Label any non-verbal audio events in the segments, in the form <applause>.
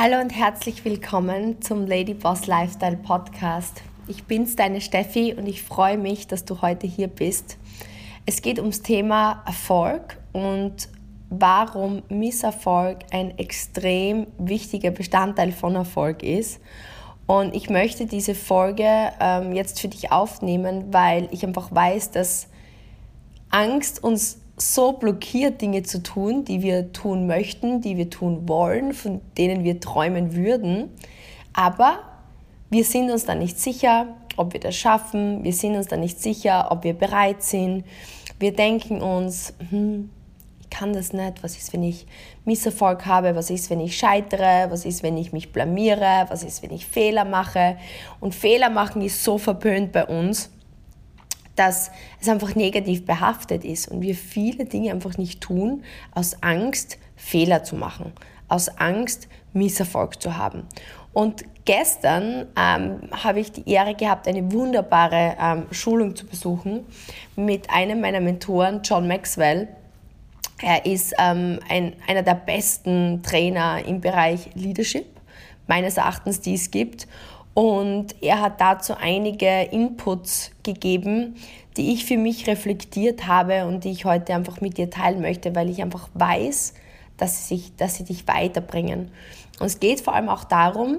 Hallo und herzlich willkommen zum Lady Boss Lifestyle Podcast. Ich bin's, deine Steffi, und ich freue mich, dass du heute hier bist. Es geht ums Thema Erfolg und warum Misserfolg ein extrem wichtiger Bestandteil von Erfolg ist. Und ich möchte diese Folge ähm, jetzt für dich aufnehmen, weil ich einfach weiß, dass Angst uns so blockiert, Dinge zu tun, die wir tun möchten, die wir tun wollen, von denen wir träumen würden. Aber wir sind uns dann nicht sicher, ob wir das schaffen. Wir sind uns dann nicht sicher, ob wir bereit sind. Wir denken uns, hm, ich kann das nicht. Was ist, wenn ich Misserfolg habe? Was ist, wenn ich scheitere? Was ist, wenn ich mich blamiere? Was ist, wenn ich Fehler mache? Und Fehler machen ist so verpönt bei uns dass es einfach negativ behaftet ist und wir viele Dinge einfach nicht tun aus Angst, Fehler zu machen, aus Angst, Misserfolg zu haben. Und gestern ähm, habe ich die Ehre gehabt, eine wunderbare ähm, Schulung zu besuchen mit einem meiner Mentoren, John Maxwell. Er ist ähm, ein, einer der besten Trainer im Bereich Leadership, meines Erachtens, die es gibt. Und er hat dazu einige Inputs gegeben, die ich für mich reflektiert habe und die ich heute einfach mit dir teilen möchte, weil ich einfach weiß, dass sie, sich, dass sie dich weiterbringen. Und es geht vor allem auch darum,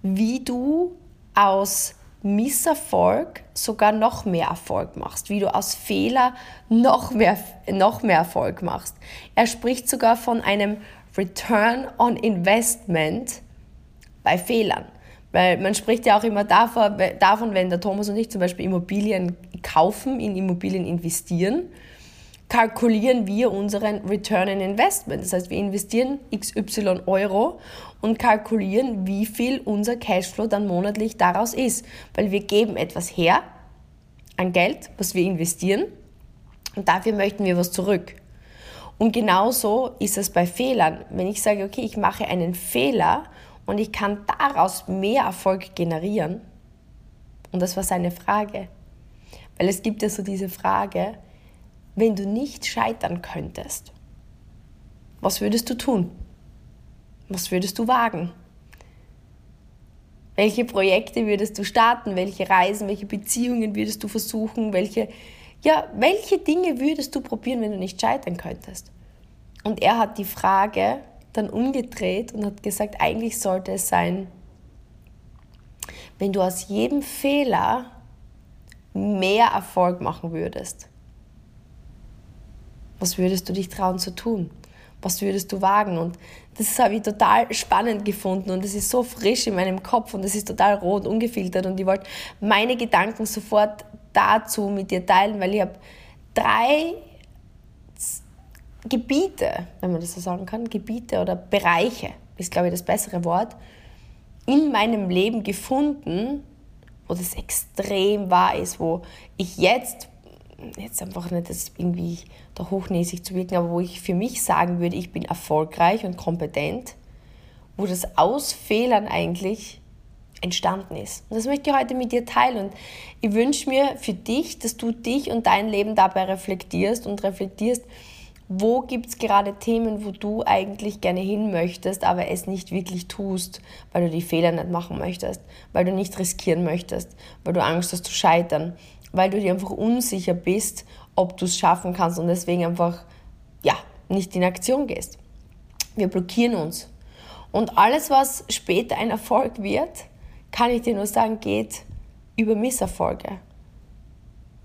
wie du aus Misserfolg sogar noch mehr Erfolg machst, wie du aus Fehler noch mehr, noch mehr Erfolg machst. Er spricht sogar von einem Return on Investment bei Fehlern. Weil man spricht ja auch immer davon, wenn der Thomas und ich zum Beispiel Immobilien kaufen, in Immobilien investieren, kalkulieren wir unseren Return on Investment. Das heißt, wir investieren XY Euro und kalkulieren, wie viel unser Cashflow dann monatlich daraus ist. Weil wir geben etwas her an Geld, was wir investieren und dafür möchten wir was zurück. Und genauso ist es bei Fehlern. Wenn ich sage, okay, ich mache einen Fehler und ich kann daraus mehr Erfolg generieren. Und das war seine Frage. Weil es gibt ja so diese Frage, wenn du nicht scheitern könntest, was würdest du tun? Was würdest du wagen? Welche Projekte würdest du starten? Welche Reisen, welche Beziehungen würdest du versuchen? Welche, ja, welche Dinge würdest du probieren, wenn du nicht scheitern könntest? Und er hat die Frage dann umgedreht und hat gesagt, eigentlich sollte es sein, wenn du aus jedem Fehler mehr Erfolg machen würdest, was würdest du dich trauen zu tun? Was würdest du wagen? Und das habe ich total spannend gefunden und es ist so frisch in meinem Kopf und es ist total roh und ungefiltert und ich wollte meine Gedanken sofort dazu mit dir teilen, weil ich habe drei Gebiete, wenn man das so sagen kann, Gebiete oder Bereiche, ist glaube ich das bessere Wort, in meinem Leben gefunden, wo das extrem wahr ist, wo ich jetzt, jetzt einfach nicht das irgendwie da hochnäsig zu wirken, aber wo ich für mich sagen würde, ich bin erfolgreich und kompetent, wo das aus Fehlern eigentlich entstanden ist. Und das möchte ich heute mit dir teilen. Und ich wünsche mir für dich, dass du dich und dein Leben dabei reflektierst und reflektierst, wo gibt es gerade Themen, wo du eigentlich gerne hin möchtest, aber es nicht wirklich tust, weil du die Fehler nicht machen möchtest, weil du nicht riskieren möchtest, weil du Angst hast zu scheitern, weil du dir einfach unsicher bist, ob du es schaffen kannst und deswegen einfach, ja, nicht in Aktion gehst. Wir blockieren uns. Und alles, was später ein Erfolg wird, kann ich dir nur sagen, geht über Misserfolge.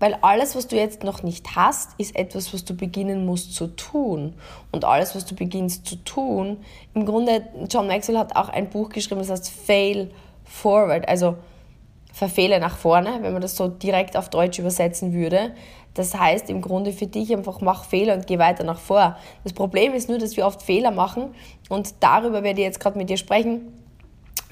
Weil alles, was du jetzt noch nicht hast, ist etwas, was du beginnen musst zu tun. Und alles, was du beginnst zu tun, im Grunde, John Maxwell hat auch ein Buch geschrieben, das heißt Fail Forward, also verfehle nach vorne, wenn man das so direkt auf Deutsch übersetzen würde. Das heißt im Grunde für dich einfach mach Fehler und geh weiter nach vor. Das Problem ist nur, dass wir oft Fehler machen und darüber werde ich jetzt gerade mit dir sprechen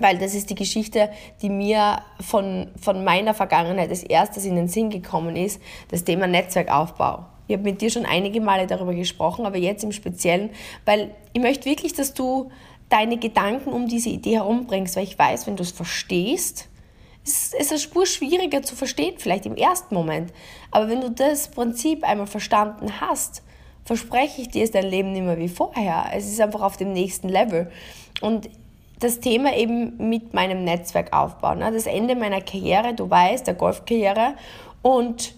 weil das ist die Geschichte, die mir von, von meiner Vergangenheit als erstes in den Sinn gekommen ist, das Thema Netzwerkaufbau. Ich habe mit dir schon einige Male darüber gesprochen, aber jetzt im Speziellen, weil ich möchte wirklich, dass du deine Gedanken um diese Idee herumbringst, weil ich weiß, wenn du es verstehst, ist es eine Spur schwieriger zu verstehen, vielleicht im ersten Moment. Aber wenn du das Prinzip einmal verstanden hast, verspreche ich dir, ist dein Leben nicht mehr wie vorher. Es ist einfach auf dem nächsten Level. Und das Thema eben mit meinem Netzwerk aufbauen. Ne? Das Ende meiner Karriere, du weißt, der Golfkarriere und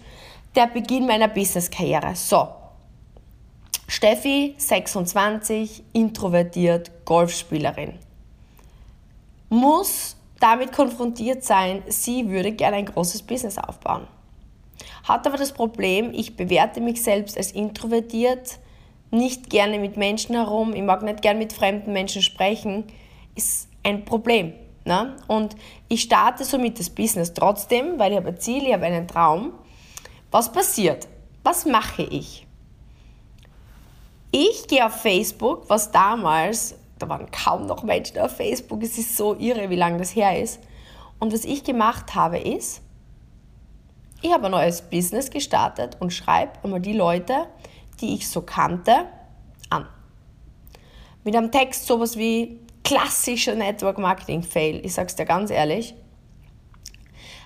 der Beginn meiner Businesskarriere. So, Steffi, 26, introvertiert, Golfspielerin, muss damit konfrontiert sein, sie würde gerne ein großes Business aufbauen. Hat aber das Problem, ich bewerte mich selbst als introvertiert, nicht gerne mit Menschen herum, ich mag nicht gerne mit fremden Menschen sprechen, ist ein Problem. Ne? Und ich starte somit das Business trotzdem, weil ich habe ein Ziel, ich habe einen Traum. Was passiert? Was mache ich? Ich gehe auf Facebook, was damals, da waren kaum noch Menschen auf Facebook, es ist so irre, wie lange das her ist. Und was ich gemacht habe, ist, ich habe ein neues Business gestartet und schreibe einmal die Leute, die ich so kannte, an. Mit einem Text sowas wie klassischer Network Marketing Fail. Ich sag's dir ganz ehrlich.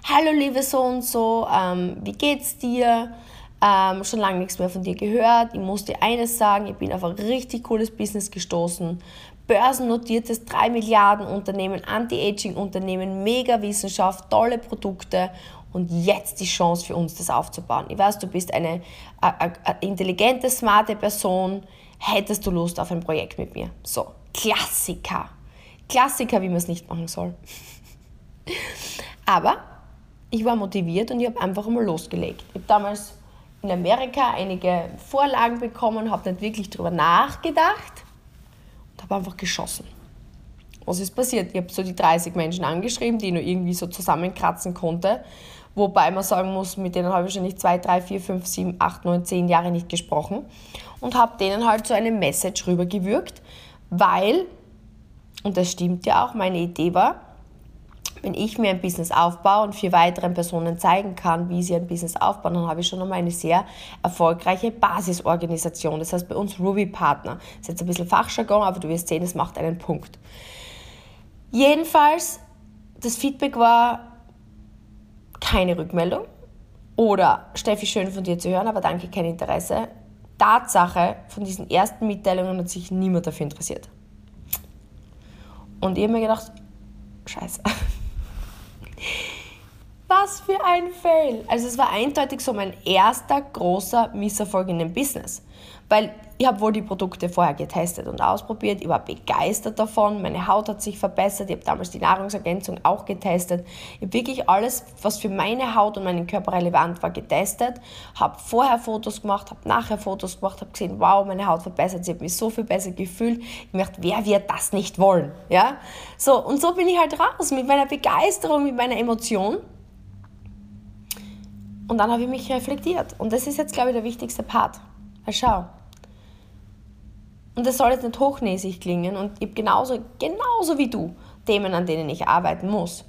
Hallo liebe so und so, ähm, wie geht's dir? Ähm, schon lange nichts mehr von dir gehört. Ich muss dir eines sagen, ich bin auf ein richtig cooles Business gestoßen. Börsennotiertes 3 Milliarden Unternehmen, Anti-Aging-Unternehmen, Mega-Wissenschaft, tolle Produkte und jetzt die Chance für uns, das aufzubauen. Ich weiß, du bist eine, eine, eine intelligente, smarte Person. Hättest du Lust auf ein Projekt mit mir? So, Klassiker. Klassiker, wie man es nicht machen soll. Aber ich war motiviert und ich habe einfach mal losgelegt. Ich habe damals in Amerika einige Vorlagen bekommen, habe nicht wirklich darüber nachgedacht und habe einfach geschossen. Was ist passiert? Ich habe so die 30 Menschen angeschrieben, die ich nur irgendwie so zusammenkratzen konnte. Wobei man sagen muss, mit denen habe ich wahrscheinlich 2, 3, 4, 5, 7, 8, 9, 10 Jahre nicht gesprochen. Und habe denen halt so eine Message rübergewürgt, weil, und das stimmt ja auch, meine Idee war, wenn ich mir ein Business aufbaue und vier weiteren Personen zeigen kann, wie sie ein Business aufbauen, dann habe ich schon einmal eine sehr erfolgreiche Basisorganisation. Das heißt bei uns Ruby Partner. Das ist jetzt ein bisschen Fachjargon, aber du wirst sehen, es macht einen Punkt. Jedenfalls, das Feedback war keine Rückmeldung oder Steffi, schön von dir zu hören, aber danke, kein Interesse. Tatsache, von diesen ersten Mitteilungen hat sich niemand dafür interessiert. Und ich habe mir gedacht, scheiße. Was für ein Fail. Also es war eindeutig so mein erster großer Misserfolg in dem Business. Weil ich habe wohl die Produkte vorher getestet und ausprobiert. Ich war begeistert davon. Meine Haut hat sich verbessert. Ich habe damals die Nahrungsergänzung auch getestet. Ich habe wirklich alles, was für meine Haut und meinen Körper relevant war, getestet. Habe vorher Fotos gemacht, habe nachher Fotos gemacht, habe gesehen, wow, meine Haut verbessert. Ich habe mich so viel besser gefühlt. Ich dachte, wer wird das nicht wollen? Ja? So, und so bin ich halt raus mit meiner Begeisterung, mit meiner Emotion. Und dann habe ich mich reflektiert. Und das ist jetzt, glaube ich, der wichtigste Part. Weil schau, und das soll jetzt nicht hochnäsig klingen und ich habe genauso, genauso wie du Themen, an denen ich arbeiten muss.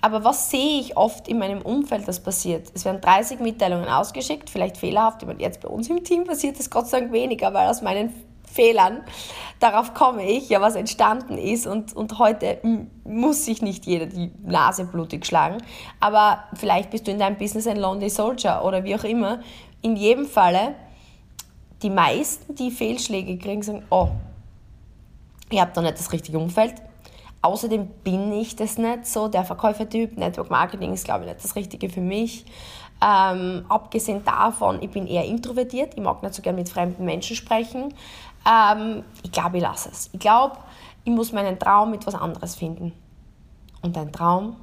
Aber was sehe ich oft in meinem Umfeld, das passiert? Es werden 30 Mitteilungen ausgeschickt, vielleicht fehlerhaft. Ich meine, jetzt bei uns im Team passiert das Gott sei Dank weniger, weil aus meinen Fehlern, darauf komme ich, ja, was entstanden ist. Und, und heute muss sich nicht jeder die Nase blutig schlagen. Aber vielleicht bist du in deinem Business ein Lonely Soldier oder wie auch immer. In jedem Falle die meisten, die Fehlschläge kriegen, sagen, oh, ich habe da nicht das richtige Umfeld. Außerdem bin ich das nicht so, der Verkäufertyp. Network Marketing ist, glaube ich, nicht das Richtige für mich. Ähm, abgesehen davon, ich bin eher introvertiert, ich mag nicht so gerne mit fremden Menschen sprechen. Ähm, ich glaube, ich lasse es. Ich glaube, ich muss meinen Traum mit was anderes finden. Und ein Traum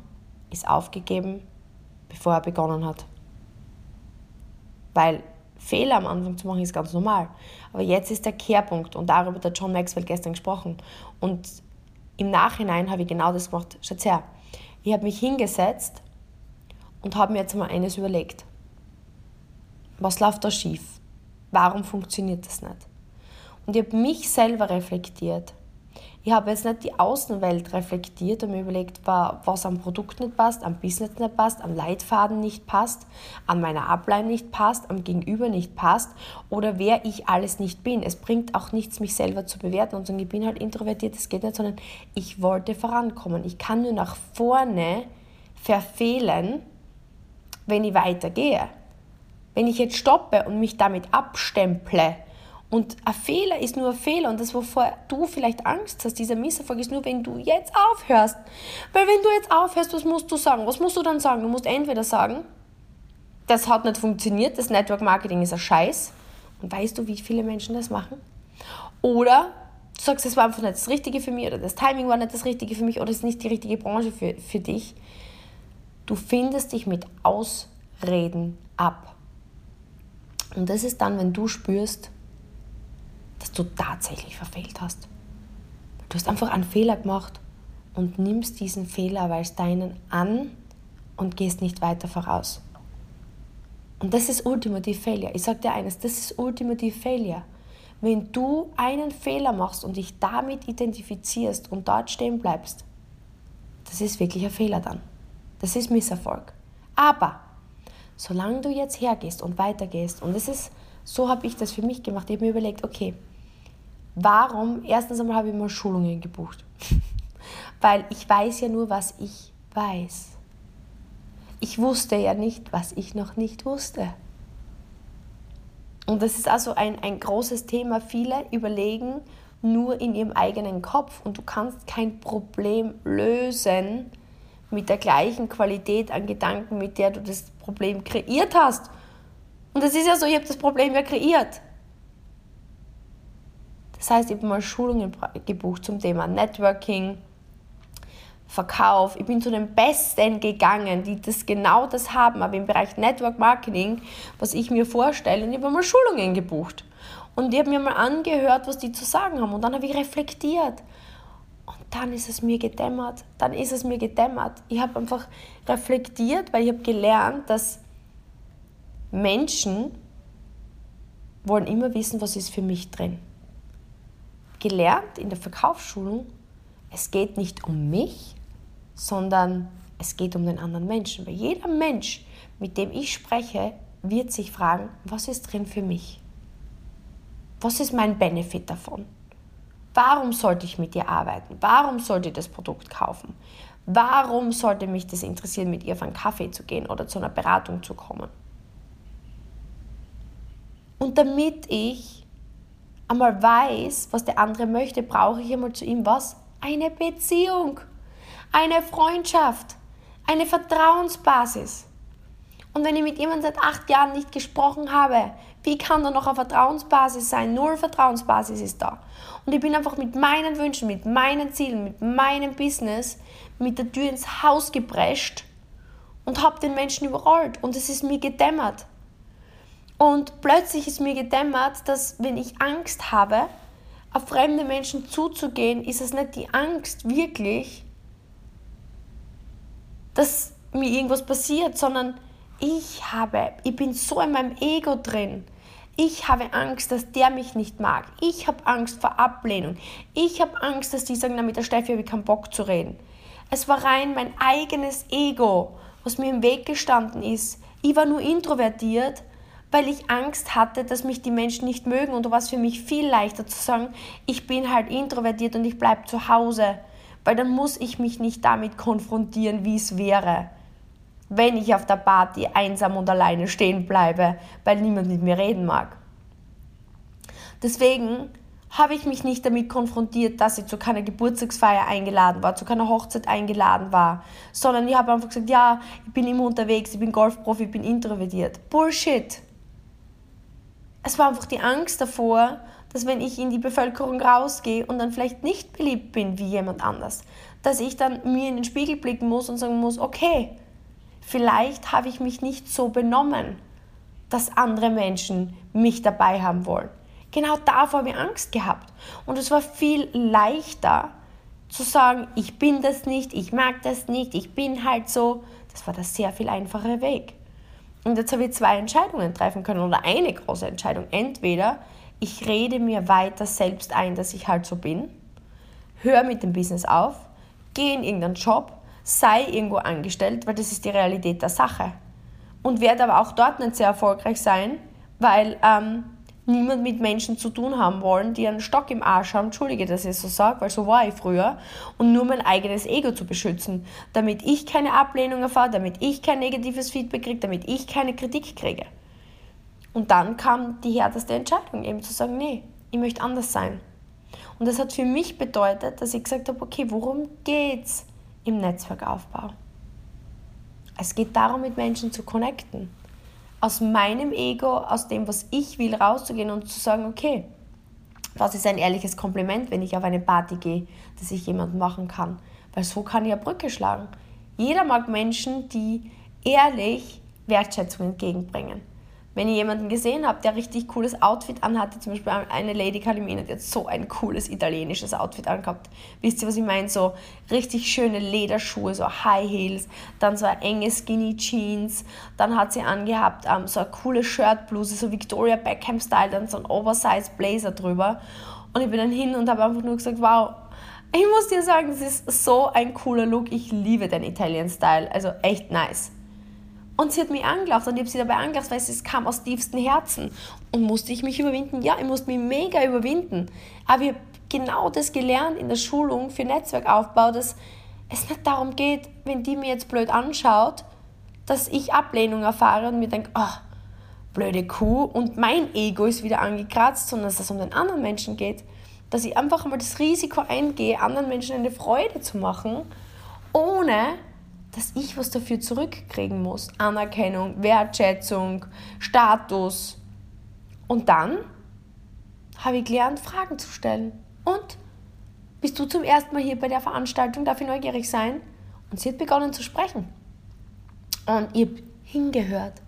ist aufgegeben, bevor er begonnen hat. Weil Fehler am Anfang zu machen, ist ganz normal. Aber jetzt ist der Kehrpunkt und darüber hat John Maxwell gestern gesprochen. Und im Nachhinein habe ich genau das gemacht. Schaut her, ich habe mich hingesetzt und habe mir jetzt mal eines überlegt. Was läuft da schief? Warum funktioniert das nicht? Und ich habe mich selber reflektiert ich habe jetzt nicht die Außenwelt reflektiert und mir überlegt, was am Produkt nicht passt, am Business nicht passt, am Leitfaden nicht passt, an meiner Ablein nicht passt, am Gegenüber nicht passt oder wer ich alles nicht bin. Es bringt auch nichts, mich selber zu bewerten und sagen, ich bin halt introvertiert, das geht nicht, sondern ich wollte vorankommen. Ich kann nur nach vorne verfehlen, wenn ich weitergehe. Wenn ich jetzt stoppe und mich damit abstemple, Und ein Fehler ist nur ein Fehler und das, wovor du vielleicht Angst hast, dieser Misserfolg, ist nur, wenn du jetzt aufhörst. Weil wenn du jetzt aufhörst, was musst du sagen? Was musst du dann sagen? Du musst entweder sagen, das hat nicht funktioniert, das Network Marketing ist ein Scheiß. Und weißt du, wie viele Menschen das machen? Oder du sagst, es war einfach nicht das Richtige für mich oder das Timing war nicht das Richtige für mich oder es ist nicht die richtige Branche für, für dich. Du findest dich mit Ausreden ab. Und das ist dann, wenn du spürst, du tatsächlich verfehlt hast. Du hast einfach einen Fehler gemacht und nimmst diesen Fehler als deinen an und gehst nicht weiter voraus. Und das ist Ultimative Failure. Ich sage dir eines, das ist Ultimative Failure. Wenn du einen Fehler machst und dich damit identifizierst und dort stehen bleibst, das ist wirklich ein Fehler dann. Das ist Misserfolg. Aber solange du jetzt hergehst und weitergehst, und das ist, so habe ich das für mich gemacht, ich habe mir überlegt, okay, warum, erstens einmal habe ich mal Schulungen gebucht, <laughs> weil ich weiß ja nur, was ich weiß. Ich wusste ja nicht, was ich noch nicht wusste. Und das ist also ein, ein großes Thema. Viele überlegen nur in ihrem eigenen Kopf und du kannst kein Problem lösen, mit der gleichen Qualität an Gedanken, mit der du das Problem kreiert hast. Und das ist ja so, ich habe das Problem ja kreiert. Das heißt, ich habe mal Schulungen gebucht zum Thema Networking, Verkauf. Ich bin zu den Besten gegangen, die das genau das haben, aber im Bereich Network Marketing, was ich mir vorstelle, und ich habe mal Schulungen gebucht. Und ich habe mir mal angehört, was die zu sagen haben. Und dann habe ich reflektiert. Und dann ist es mir gedämmert. Dann ist es mir gedämmert. Ich habe einfach reflektiert, weil ich habe gelernt, dass Menschen wollen immer wissen, was ist für mich drin. Gelernt in der Verkaufsschulung, es geht nicht um mich, sondern es geht um den anderen Menschen. Weil jeder Mensch, mit dem ich spreche, wird sich fragen, was ist drin für mich? Was ist mein Benefit davon? Warum sollte ich mit dir arbeiten? Warum sollte ich das Produkt kaufen? Warum sollte mich das interessieren, mit ihr auf einen Kaffee zu gehen oder zu einer Beratung zu kommen? Und damit ich einmal weiß, was der andere möchte, brauche ich einmal zu ihm was? Eine Beziehung, eine Freundschaft, eine Vertrauensbasis. Und wenn ich mit jemandem seit acht Jahren nicht gesprochen habe, wie kann da noch eine Vertrauensbasis sein? Null Vertrauensbasis ist da. Und ich bin einfach mit meinen Wünschen, mit meinen Zielen, mit meinem Business mit der Tür ins Haus geprescht und habe den Menschen überrollt. Und es ist mir gedämmert. Und plötzlich ist mir gedämmert, dass wenn ich Angst habe, auf fremde Menschen zuzugehen, ist es nicht die Angst wirklich, dass mir irgendwas passiert, sondern ich habe, ich bin so in meinem Ego drin. Ich habe Angst, dass der mich nicht mag. Ich habe Angst vor Ablehnung. Ich habe Angst, dass die sagen, na, mit der Steffi habe ich keinen Bock zu reden. Es war rein mein eigenes Ego, was mir im Weg gestanden ist. Ich war nur introvertiert, weil ich Angst hatte, dass mich die Menschen nicht mögen. Und da war es für mich viel leichter zu sagen, ich bin halt introvertiert und ich bleibe zu Hause. Weil dann muss ich mich nicht damit konfrontieren, wie es wäre wenn ich auf der Party einsam und alleine stehen bleibe, weil niemand mit mir reden mag. Deswegen habe ich mich nicht damit konfrontiert, dass ich zu keiner Geburtstagsfeier eingeladen war, zu keiner Hochzeit eingeladen war, sondern ich habe einfach gesagt, ja, ich bin immer unterwegs, ich bin Golfprofi, ich bin introvertiert. Bullshit. Es war einfach die Angst davor, dass wenn ich in die Bevölkerung rausgehe und dann vielleicht nicht beliebt bin wie jemand anders, dass ich dann mir in den Spiegel blicken muss und sagen muss, okay, Vielleicht habe ich mich nicht so benommen, dass andere Menschen mich dabei haben wollen. Genau davor habe ich Angst gehabt. Und es war viel leichter zu sagen, ich bin das nicht, ich mag das nicht, ich bin halt so. Das war der sehr viel einfache Weg. Und jetzt habe ich zwei Entscheidungen treffen können oder eine große Entscheidung. Entweder ich rede mir weiter selbst ein, dass ich halt so bin, höre mit dem Business auf, gehe in irgendeinen Job sei irgendwo angestellt, weil das ist die Realität der Sache. Und werde aber auch dort nicht sehr erfolgreich sein, weil ähm, niemand mit Menschen zu tun haben wollen, die einen Stock im Arsch haben, entschuldige, dass ich so sage, weil so war ich früher, und nur mein eigenes Ego zu beschützen, damit ich keine Ablehnung erfahre, damit ich kein negatives Feedback kriege, damit ich keine Kritik kriege. Und dann kam die härteste Entscheidung, eben zu sagen, nee, ich möchte anders sein. Und das hat für mich bedeutet, dass ich gesagt habe, okay, worum geht's im Netzwerkaufbau? Es geht darum, mit Menschen zu connecten. Aus meinem Ego, aus dem, was ich will, rauszugehen und zu sagen, okay, was ist ein ehrliches Kompliment, wenn ich auf eine Party gehe, das ich jemandem machen kann? Weil so kann ich eine Brücke schlagen. Jeder mag Menschen, die ehrlich Wertschätzung entgegenbringen wenn ich jemanden gesehen habe, der richtig cooles Outfit anhatte, zum Beispiel eine Lady Calimina, die hat so ein cooles italienisches Outfit angehabt. Wisst ihr, was ich meine? So richtig schöne Lederschuhe, so High Heels, dann so enge Skinny Jeans, dann hat sie angehabt ähm, so eine coole Shirtbluse, so Victoria Beckham Style, dann so ein Oversized Blazer drüber. Und ich bin dann hin und habe einfach nur gesagt, wow, ich muss dir sagen, das ist so ein cooler Look. Ich liebe den Italian Style, also echt nice. Und sie hat mich angelacht und ich habe sie dabei angelacht, weil es kam aus tiefstem Herzen. Und musste ich mich überwinden? Ja, ich musste mich mega überwinden. Aber ich habe genau das gelernt in der Schulung für Netzwerkaufbau, dass es nicht darum geht, wenn die mir jetzt blöd anschaut, dass ich Ablehnung erfahre und mir denke, oh, blöde Kuh und mein Ego ist wieder angekratzt, sondern dass es um den anderen Menschen geht. Dass ich einfach mal das Risiko eingehe, anderen Menschen eine Freude zu machen, ohne dass ich was dafür zurückkriegen muss. Anerkennung, Wertschätzung, Status. Und dann habe ich gelernt, Fragen zu stellen. Und bist du zum ersten Mal hier bei der Veranstaltung, darf ich neugierig sein? Und sie hat begonnen zu sprechen. Und habe hingehört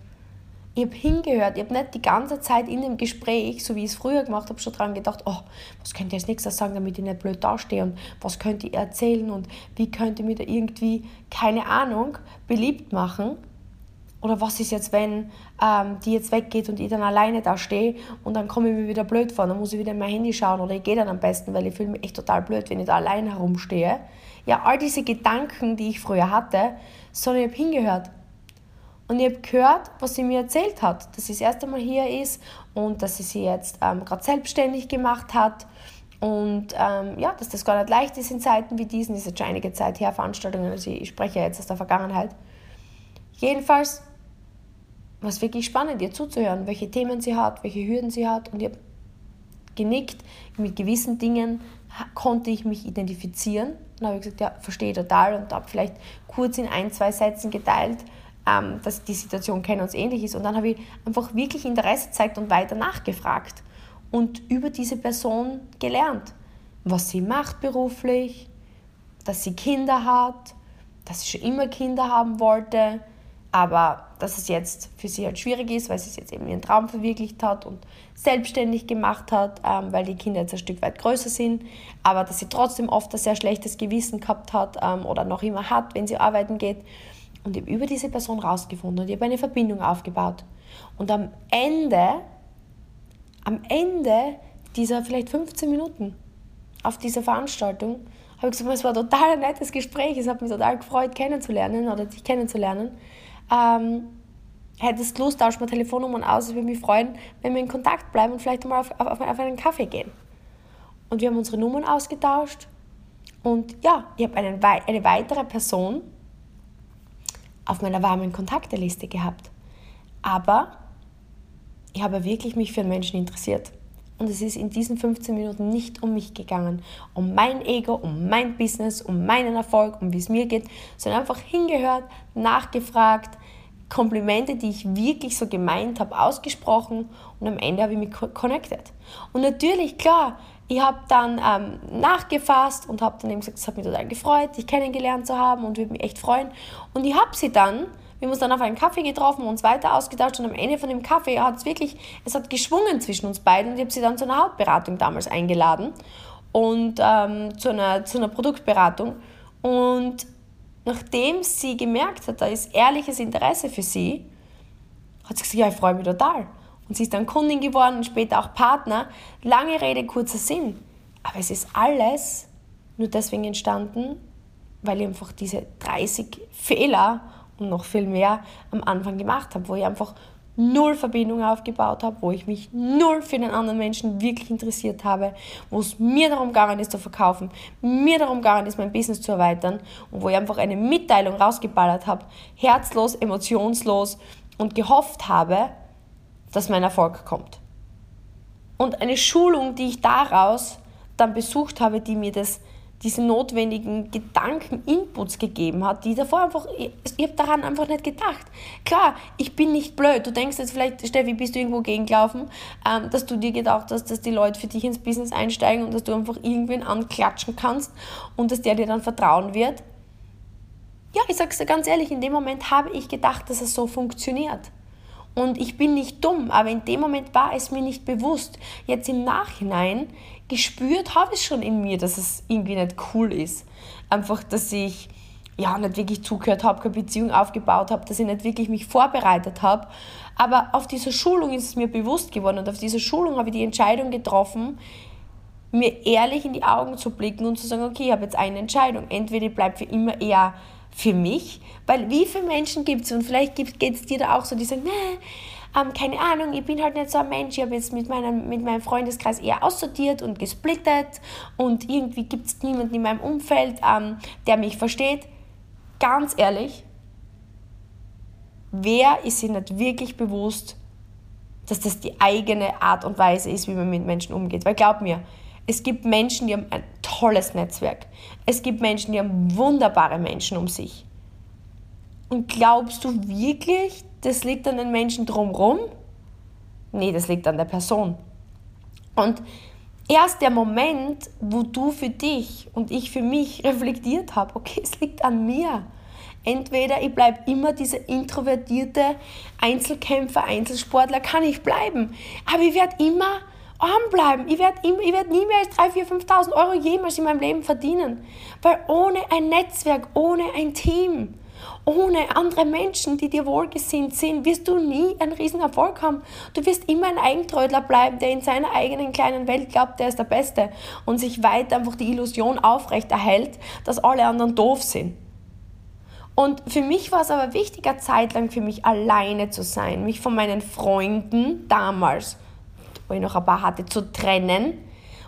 ich habe hingehört, ich habe nicht die ganze Zeit in dem Gespräch, so wie ich es früher gemacht habe, schon dran gedacht, oh, was könnte ich als nächstes sagen, damit ich nicht blöd dastehe und was könnte ich erzählen und wie könnte ich mir da irgendwie, keine Ahnung, beliebt machen. Oder was ist jetzt, wenn ähm, die jetzt weggeht und ich dann alleine da stehe und dann komme ich mir wieder blöd vor, dann muss ich wieder in mein Handy schauen oder ich gehe dann am besten, weil ich fühle mich echt total blöd, wenn ich da allein herumstehe. Ja, all diese Gedanken, die ich früher hatte, sondern ich habe hingehört und ich habe gehört, was sie mir erzählt hat, dass sie das erste Mal hier ist und dass sie sich jetzt ähm, gerade selbstständig gemacht hat. Und ähm, ja, dass das gar nicht leicht ist in Zeiten wie diesen, ist jetzt schon einige Zeit her, Veranstaltungen, also ich spreche jetzt aus der Vergangenheit. Jedenfalls war es wirklich spannend, ihr zuzuhören, welche Themen sie hat, welche Hürden sie hat. Und ich habe genickt, mit gewissen Dingen konnte ich mich identifizieren. Und habe ich gesagt, ja, verstehe total und habe vielleicht kurz in ein, zwei Sätzen geteilt, ähm, dass die Situation kennen uns ähnlich ist. Und dann habe ich einfach wirklich Interesse gezeigt und weiter nachgefragt und über diese Person gelernt, was sie macht beruflich, dass sie Kinder hat, dass sie schon immer Kinder haben wollte, aber dass es jetzt für sie halt schwierig ist, weil sie jetzt eben ihren Traum verwirklicht hat und selbstständig gemacht hat, ähm, weil die Kinder jetzt ein Stück weit größer sind, aber dass sie trotzdem oft ein sehr schlechtes Gewissen gehabt hat ähm, oder noch immer hat, wenn sie arbeiten geht und ich habe über diese Person rausgefunden und ich habe eine Verbindung aufgebaut. Und am Ende, am Ende dieser vielleicht 15 Minuten auf dieser Veranstaltung, habe ich gesagt, es war total ein nettes Gespräch, es hat mich total gefreut, kennenzulernen oder dich kennenzulernen. Ähm, hättest Lust, tausch mal Telefonnummern aus, es würde mich freuen, wenn wir in Kontakt bleiben und vielleicht mal auf, auf, auf einen Kaffee gehen. Und wir haben unsere Nummern ausgetauscht und ja, ich habe eine weitere Person auf meiner warmen Kontakteliste gehabt. Aber ich habe wirklich mich für einen Menschen interessiert. Und es ist in diesen 15 Minuten nicht um mich gegangen, um mein Ego, um mein Business, um meinen Erfolg, um wie es mir geht, sondern einfach hingehört, nachgefragt, Komplimente, die ich wirklich so gemeint habe, ausgesprochen und am Ende habe ich mich connected. Und natürlich, klar, ich habe dann ähm, nachgefasst und habe dann eben gesagt, es hat mich total gefreut, dich kennengelernt zu haben und würde mich echt freuen. Und ich habe sie dann, wir haben uns dann auf einen Kaffee getroffen und uns weiter ausgetauscht und am Ende von dem Kaffee hat es wirklich, es hat geschwungen zwischen uns beiden und ich habe sie dann zu einer Hautberatung damals eingeladen und ähm, zu, einer, zu einer Produktberatung. Und nachdem sie gemerkt hat, da ist ehrliches Interesse für sie, hat sie gesagt, ja, ich freue mich total. Und sie ist dann Kundin geworden und später auch Partner. Lange Rede, kurzer Sinn. Aber es ist alles nur deswegen entstanden, weil ich einfach diese 30 Fehler und noch viel mehr am Anfang gemacht habe, wo ich einfach null Verbindung aufgebaut habe, wo ich mich null für den anderen Menschen wirklich interessiert habe, wo es mir darum gegangen ist zu verkaufen, mir darum gegangen ist, mein Business zu erweitern und wo ich einfach eine Mitteilung rausgeballert habe, herzlos, emotionslos und gehofft habe, dass mein Erfolg kommt. Und eine Schulung, die ich daraus dann besucht habe, die mir das diese notwendigen Gedanken-Inputs gegeben hat, die davor einfach, ich, ich habe daran einfach nicht gedacht. Klar, ich bin nicht blöd. Du denkst jetzt vielleicht, Steffi, bist du irgendwo gegengelaufen, ähm, dass du dir gedacht hast, dass die Leute für dich ins Business einsteigen und dass du einfach irgendwen anklatschen kannst und dass der dir dann vertrauen wird. Ja, ich sag's dir ganz ehrlich, in dem Moment habe ich gedacht, dass es so funktioniert. Und ich bin nicht dumm, aber in dem Moment war es mir nicht bewusst. Jetzt im Nachhinein gespürt habe ich schon in mir, dass es irgendwie nicht cool ist. Einfach, dass ich ja nicht wirklich zugehört habe, keine Beziehung aufgebaut habe, dass ich nicht wirklich mich vorbereitet habe. Aber auf dieser Schulung ist es mir bewusst geworden und auf dieser Schulung habe ich die Entscheidung getroffen, mir ehrlich in die Augen zu blicken und zu sagen, okay, ich habe jetzt eine Entscheidung. Entweder ich bleibe für immer eher für mich, weil wie viele Menschen gibt es und vielleicht geht es dir da auch so, die sagen, nee, ähm, keine Ahnung, ich bin halt nicht so ein Mensch, ich habe jetzt mit meinem, mit meinem Freundeskreis eher aussortiert und gesplittet und irgendwie gibt es niemanden in meinem Umfeld, ähm, der mich versteht. Ganz ehrlich, wer ist sich nicht wirklich bewusst, dass das die eigene Art und Weise ist, wie man mit Menschen umgeht? Weil glaub mir, es gibt Menschen, die haben ein tolles Netzwerk. Es gibt Menschen, die haben wunderbare Menschen um sich. Und glaubst du wirklich, das liegt an den Menschen drumherum? Nee, das liegt an der Person. Und erst der Moment, wo du für dich und ich für mich <laughs> reflektiert habe, okay, es liegt an mir. Entweder ich bleibe immer dieser introvertierte Einzelkämpfer, Einzelsportler, kann ich bleiben. Aber ich werde immer arm bleiben. Ich werde werd nie mehr als 3.000, 4.000, 5.000 Euro jemals in meinem Leben verdienen. Weil ohne ein Netzwerk, ohne ein Team, ohne andere Menschen, die dir wohlgesinnt sind, wirst du nie einen riesen Erfolg haben. Du wirst immer ein Eigentrödler bleiben, der in seiner eigenen kleinen Welt glaubt, der ist der Beste und sich weiter einfach die Illusion aufrechterhält, dass alle anderen doof sind. Und für mich war es aber wichtiger, zeitlang für mich alleine zu sein, mich von meinen Freunden damals wo ich noch ein paar hatte, zu trennen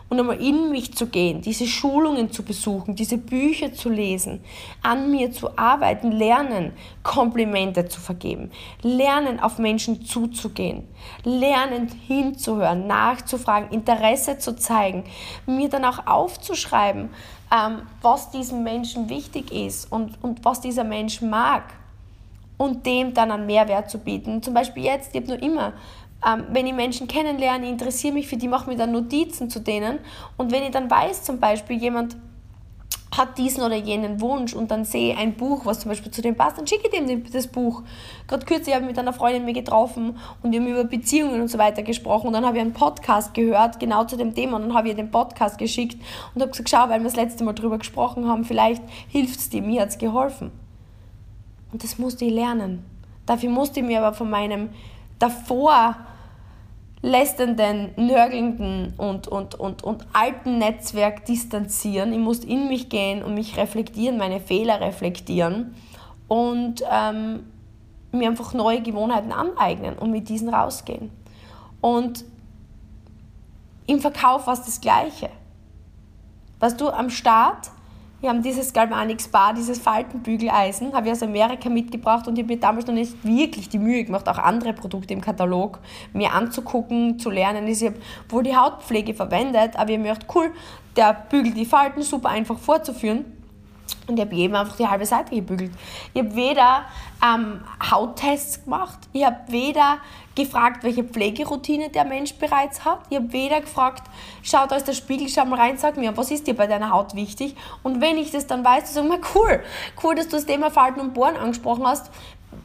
und einmal in mich zu gehen, diese Schulungen zu besuchen, diese Bücher zu lesen, an mir zu arbeiten, lernen, Komplimente zu vergeben, lernen, auf Menschen zuzugehen, lernen, hinzuhören, nachzufragen, Interesse zu zeigen, mir dann auch aufzuschreiben, ähm, was diesem Menschen wichtig ist und, und was dieser Mensch mag und dem dann einen Mehrwert zu bieten. Zum Beispiel jetzt, ich habe nur immer ähm, wenn ich Menschen kennenlerne, ich interessiere mich für die, mache mir dann Notizen zu denen. Und wenn ich dann weiß, zum Beispiel, jemand hat diesen oder jenen Wunsch und dann sehe ein Buch, was zum Beispiel zu dem passt, dann schicke ich dem das Buch. Gerade kürzlich habe ich mit einer Freundin mir getroffen und wir haben über Beziehungen und so weiter gesprochen und dann habe ich einen Podcast gehört, genau zu dem Thema und dann habe ich ihr den Podcast geschickt und habe gesagt, schau, weil wir das letzte Mal drüber gesprochen haben, vielleicht hilft es dir, mir hat es geholfen. Und das musste ich lernen. Dafür musste ich mir aber von meinem davor lästernden, nörgelnden und, und, und, und alten Netzwerk distanzieren. Ich muss in mich gehen und mich reflektieren, meine Fehler reflektieren und ähm, mir einfach neue Gewohnheiten aneignen und mit diesen rausgehen. Und im Verkauf war es das Gleiche. Was du am Start wir haben dieses Galvanix Bar, dieses Faltenbügeleisen, habe ich aus Amerika mitgebracht und ich habe mir damals noch nicht wirklich die Mühe gemacht, auch andere Produkte im Katalog mir anzugucken, zu lernen. Ich habe wohl die Hautpflege verwendet, aber ich habe mir gedacht, cool, der bügelt die Falten super einfach vorzuführen. Und ich habe jedem einfach die halbe Seite gebügelt. Ich habe weder ähm, Hauttests gemacht, ich habe weder gefragt, welche Pflegeroutine der Mensch bereits hat. Ich habe weder gefragt, schau, da ist der Spiegel, schau mal rein, sag mir, was ist dir bei deiner Haut wichtig? Und wenn ich das dann weiß, dann sage ich mir, cool, cool, dass du das Thema Falten und Bohren angesprochen hast.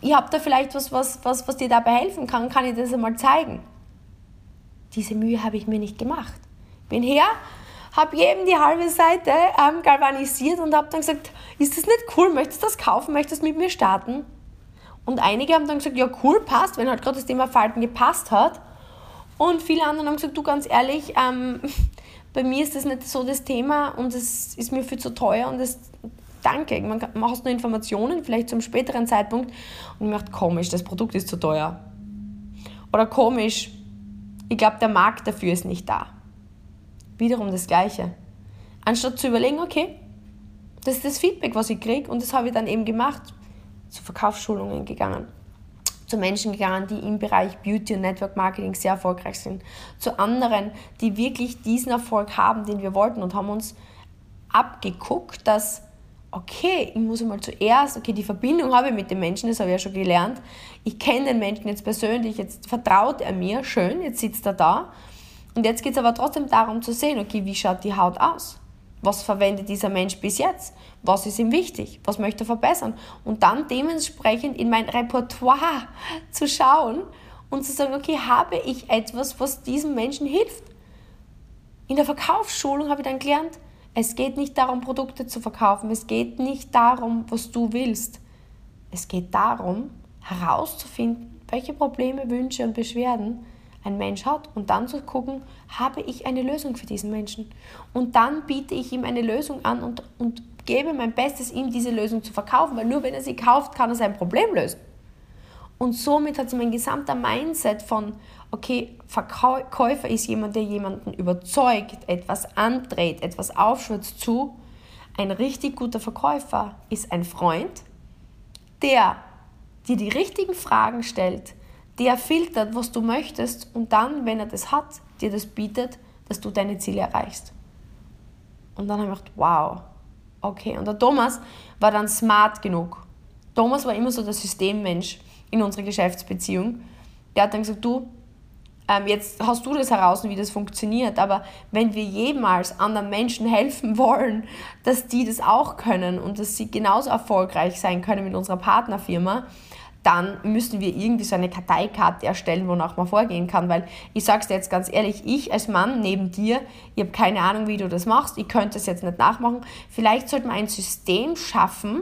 Ich habe da vielleicht was, was, was, was dir dabei helfen kann, kann ich das einmal zeigen. Diese Mühe habe ich mir nicht gemacht. Bin her, habe jedem die halbe Seite ähm, galvanisiert und habe dann gesagt, ist das nicht cool, möchtest du das kaufen, möchtest du mit mir starten? Und einige haben dann gesagt, ja cool, passt, wenn halt gerade das Thema Falten gepasst hat. Und viele andere haben gesagt, du ganz ehrlich, ähm, <laughs> bei mir ist das nicht so das Thema und es ist mir viel zu teuer und das danke, man, hast nur Informationen, vielleicht zum späteren Zeitpunkt und man macht komisch, das Produkt ist zu teuer. Oder komisch, ich glaube, der Markt dafür ist nicht da wiederum das Gleiche. Anstatt zu überlegen, okay, das ist das Feedback, was ich kriege und das habe ich dann eben gemacht, zu Verkaufsschulungen gegangen. zu Menschen gegangen, die im Bereich Beauty und Network Marketing sehr erfolgreich sind, zu anderen, die wirklich diesen Erfolg haben, den wir wollten und haben uns abgeguckt, dass okay, ich muss einmal zuerst, okay, die Verbindung habe ich mit dem Menschen, das habe ich ja schon gelernt. Ich kenne den Menschen jetzt persönlich, jetzt vertraut er mir, schön, jetzt sitzt er da. Und jetzt geht es aber trotzdem darum zu sehen, okay, wie schaut die Haut aus? Was verwendet dieser Mensch bis jetzt? Was ist ihm wichtig? Was möchte er verbessern? Und dann dementsprechend in mein Repertoire <laughs> zu schauen und zu sagen, okay, habe ich etwas, was diesem Menschen hilft? In der Verkaufsschulung habe ich dann gelernt, es geht nicht darum, Produkte zu verkaufen. Es geht nicht darum, was du willst. Es geht darum, herauszufinden, welche Probleme, Wünsche und Beschwerden ein Mensch hat und dann zu gucken, habe ich eine Lösung für diesen Menschen. Und dann biete ich ihm eine Lösung an und, und gebe mein Bestes, ihm diese Lösung zu verkaufen, weil nur wenn er sie kauft, kann er sein Problem lösen. Und somit hat sich mein gesamter Mindset von, okay, Verkäufer ist jemand, der jemanden überzeugt, etwas andreht, etwas aufschwitzt zu. Ein richtig guter Verkäufer ist ein Freund, der dir die richtigen Fragen stellt, der filtert, was du möchtest und dann, wenn er das hat, dir das bietet, dass du deine Ziele erreichst. Und dann habe ich gedacht, wow, okay. Und der Thomas war dann smart genug. Thomas war immer so der Systemmensch in unserer Geschäftsbeziehung. Der hat dann gesagt, du, ähm, jetzt hast du das heraus, wie das funktioniert, aber wenn wir jemals anderen Menschen helfen <laughs> wollen, dass die das auch können und dass sie genauso erfolgreich sein können mit unserer Partnerfirma, dann müssen wir irgendwie so eine Karteikarte erstellen, wonach man vorgehen kann. Weil ich sage es dir jetzt ganz ehrlich, ich als Mann neben dir, ich habe keine Ahnung, wie du das machst, ich könnte es jetzt nicht nachmachen. Vielleicht sollte man ein System schaffen,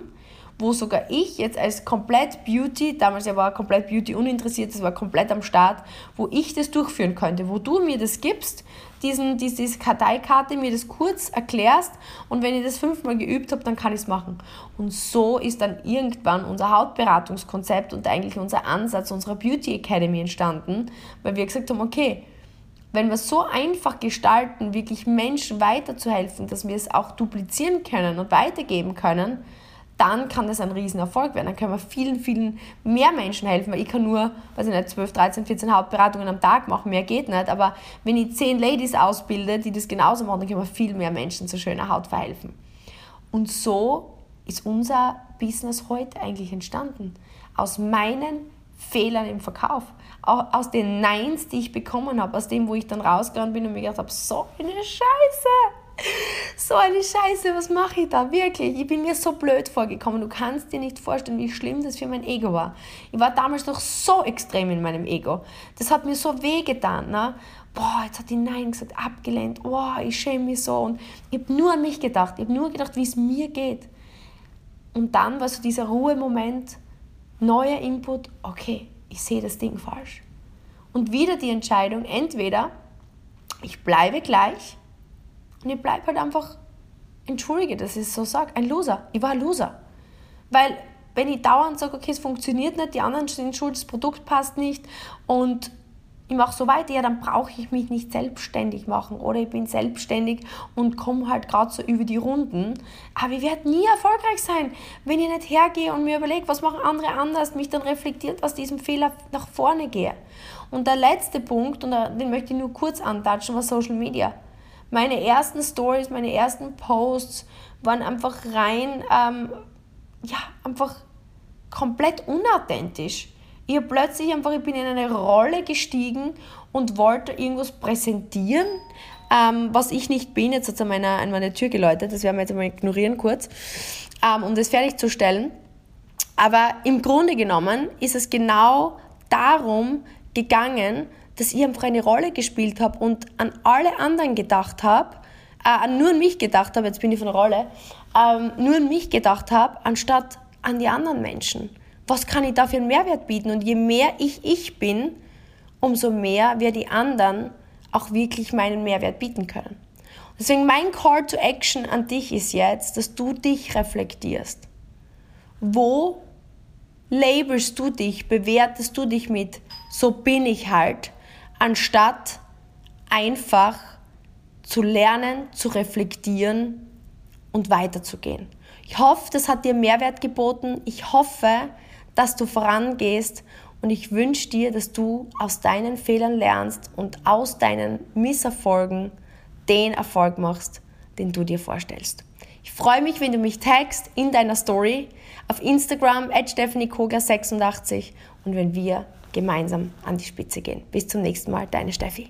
wo sogar ich jetzt als komplett Beauty, damals ja war komplett Beauty uninteressiert, das war komplett am Start, wo ich das durchführen könnte, wo du mir das gibst, diesen, diese, diese Karteikarte, mir das kurz erklärst und wenn ich das fünfmal geübt habe, dann kann ich es machen. Und so ist dann irgendwann unser Hautberatungskonzept und eigentlich unser Ansatz unserer Beauty Academy entstanden, weil wir gesagt haben, okay, wenn wir so einfach gestalten, wirklich Menschen weiterzuhelfen, dass wir es auch duplizieren können und weitergeben können, dann kann das ein Riesenerfolg werden. Dann können wir vielen, vielen mehr Menschen helfen, weil ich kann nur, weiß ich nicht, 12, 13, 14 Hautberatungen am Tag machen, mehr geht nicht. Aber wenn ich 10 Ladies ausbilde, die das genauso machen, dann können wir viel mehr Menschen zu schöner Haut verhelfen. Und so ist unser Business heute eigentlich entstanden. Aus meinen Fehlern im Verkauf, aus den Neins, die ich bekommen habe, aus dem, wo ich dann rausgegangen bin und mir gedacht habe, so eine Scheiße <laughs> so eine Scheiße, was mache ich da? Wirklich, ich bin mir so blöd vorgekommen. Du kannst dir nicht vorstellen, wie schlimm das für mein Ego war. Ich war damals noch so extrem in meinem Ego. Das hat mir so wehgetan. Ne? Boah, jetzt hat die Nein gesagt, abgelehnt. Boah, ich schäme mich so. Und ich habe nur an mich gedacht. Ich habe nur gedacht, wie es mir geht. Und dann war so dieser Ruhemoment, neuer Input, okay, ich sehe das Ding falsch. Und wieder die Entscheidung, entweder ich bleibe gleich und ich bleibe halt einfach, entschuldige, dass ich es so sage, ein Loser. Ich war ein Loser. Weil, wenn ich dauernd sage, okay, es funktioniert nicht, die anderen sind schuld, das Produkt passt nicht und ich mache so weiter, ja, dann brauche ich mich nicht selbstständig machen oder ich bin selbstständig und komme halt gerade so über die Runden. Aber ich werde nie erfolgreich sein, wenn ich nicht hergehe und mir überlege, was machen andere anders, mich dann reflektiert aus diesem Fehler nach vorne gehe. Und der letzte Punkt, und den möchte ich nur kurz antatschen, war Social Media. Meine ersten Stories, meine ersten Posts waren einfach rein, ähm, ja, einfach komplett unauthentisch. Ich habe plötzlich einfach, ich bin in eine Rolle gestiegen und wollte irgendwas präsentieren, ähm, was ich nicht bin. Jetzt hat es an, meiner, an meine Tür geläutet, das werden wir jetzt einmal ignorieren kurz, ähm, um das fertigzustellen. Aber im Grunde genommen ist es genau darum gegangen, dass ich einfach eine Rolle gespielt habe und an alle anderen gedacht habe, äh, nur an mich gedacht habe, jetzt bin ich von der Rolle, ähm, nur an mich gedacht habe, anstatt an die anderen Menschen. Was kann ich da für einen Mehrwert bieten? Und je mehr ich ich bin, umso mehr werden die anderen auch wirklich meinen Mehrwert bieten können. Deswegen mein Call to Action an dich ist jetzt, dass du dich reflektierst. Wo labelst du dich, bewertest du dich mit, so bin ich halt, anstatt einfach zu lernen, zu reflektieren und weiterzugehen. Ich hoffe, das hat dir Mehrwert geboten. Ich hoffe, dass du vorangehst und ich wünsche dir, dass du aus deinen Fehlern lernst und aus deinen Misserfolgen den Erfolg machst, den du dir vorstellst. Ich freue mich, wenn du mich tagst in deiner Story auf Instagram at stephaniekogler86 und wenn wir gemeinsam an die Spitze gehen. Bis zum nächsten Mal, deine Steffi.